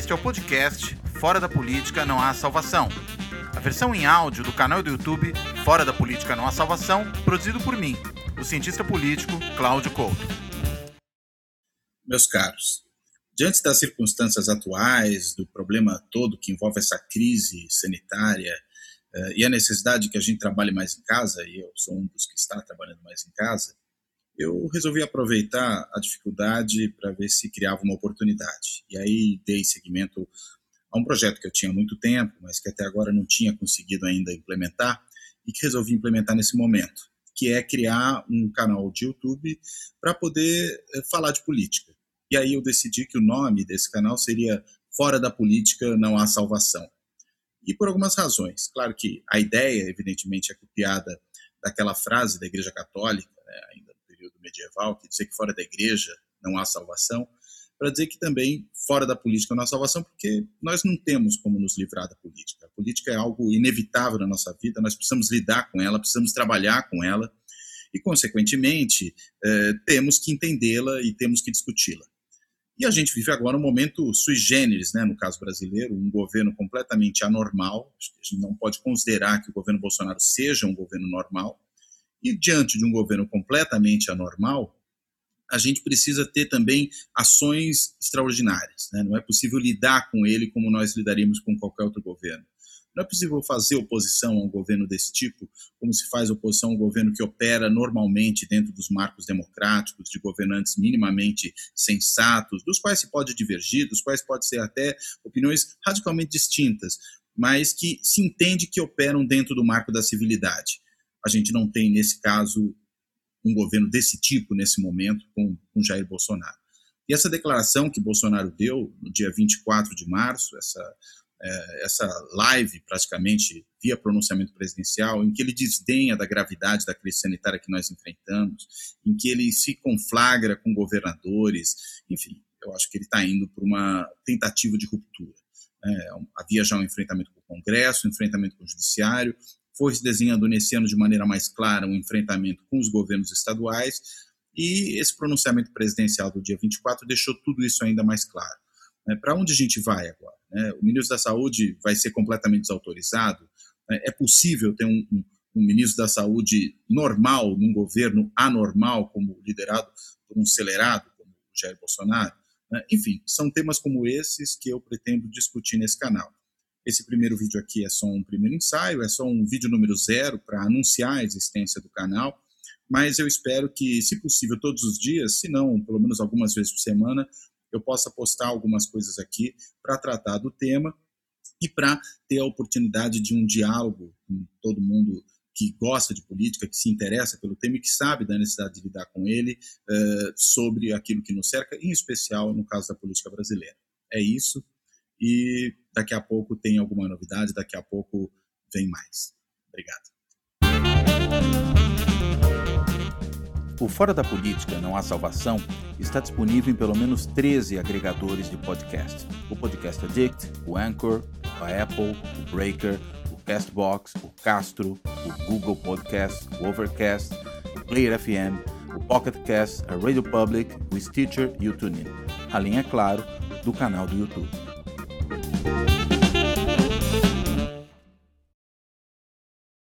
Este é o podcast Fora da Política Não Há Salvação. A versão em áudio do canal do YouTube Fora da Política Não Há Salvação, produzido por mim, o cientista político Cláudio Couto. Meus caros, diante das circunstâncias atuais, do problema todo que envolve essa crise sanitária uh, e a necessidade de que a gente trabalhe mais em casa, e eu sou um dos que está trabalhando mais em casa, eu resolvi aproveitar a dificuldade para ver se criava uma oportunidade. E aí dei seguimento a um projeto que eu tinha há muito tempo, mas que até agora não tinha conseguido ainda implementar, e que resolvi implementar nesse momento, que é criar um canal de YouTube para poder eh, falar de política. E aí eu decidi que o nome desse canal seria Fora da Política Não Há Salvação. E por algumas razões. Claro que a ideia, evidentemente, é copiada daquela frase da Igreja Católica, né, medieval, que dizia que fora da igreja não há salvação, para dizer que também fora da política não há salvação, porque nós não temos como nos livrar da política. A política é algo inevitável na nossa vida, nós precisamos lidar com ela, precisamos trabalhar com ela e, consequentemente, eh, temos que entendê-la e temos que discuti-la. E a gente vive agora um momento sui generis, né, no caso brasileiro, um governo completamente anormal. A gente não pode considerar que o governo Bolsonaro seja um governo normal. E diante de um governo completamente anormal, a gente precisa ter também ações extraordinárias. Né? Não é possível lidar com ele como nós lidaríamos com qualquer outro governo. Não é possível fazer oposição a um governo desse tipo, como se faz oposição a um governo que opera normalmente dentro dos marcos democráticos, de governantes minimamente sensatos, dos quais se pode divergir, dos quais pode ser até opiniões radicalmente distintas, mas que se entende que operam dentro do marco da civilidade. A gente não tem, nesse caso, um governo desse tipo nesse momento com, com Jair Bolsonaro. E essa declaração que Bolsonaro deu no dia 24 de março, essa é, essa live, praticamente, via pronunciamento presidencial, em que ele desdenha da gravidade da crise sanitária que nós enfrentamos, em que ele se conflagra com governadores, enfim, eu acho que ele está indo para uma tentativa de ruptura. É, havia já um enfrentamento com o Congresso, um enfrentamento com o Judiciário, foi se desenhando nesse ano de maneira mais clara um enfrentamento com os governos estaduais, e esse pronunciamento presidencial do dia 24 deixou tudo isso ainda mais claro. Né? Para onde a gente vai agora? Né? O ministro da Saúde vai ser completamente desautorizado? Né? É possível ter um, um, um, ministro da Saúde normal num governo anormal, como liderado por um acelerado, como o Jair Bolsonaro? Né? Enfim, são temas como esses que eu pretendo discutir nesse canal. Esse primeiro vídeo aqui é só um primeiro ensaio, é só um vídeo número zero para anunciar a existência do canal, mas eu espero que, se possível, todos os dias, se não, pelo menos algumas vezes por semana, eu possa postar algumas coisas aqui para tratar do tema e para ter a oportunidade de um diálogo com todo mundo que gosta de política, que se interessa pelo tema e que sabe da necessidade de lidar com ele uh, sobre aquilo que nos cerca, em especial no caso da política brasileira. É isso. E daqui a pouco tem alguma novidade, daqui a pouco vem mais. Obrigado. O Fora da Política Não Há Salvação está disponível em pelo menos 13 agregadores de podcast. O Podcast Addict, o Anchor, a Apple, o Breaker, o Castbox, o Castro, o Google Podcast, o Overcast, o Player FM, o Pocket Cast, a Radio Public, o Stitcher e o TuneIn. Além, é claro, do canal do YouTube.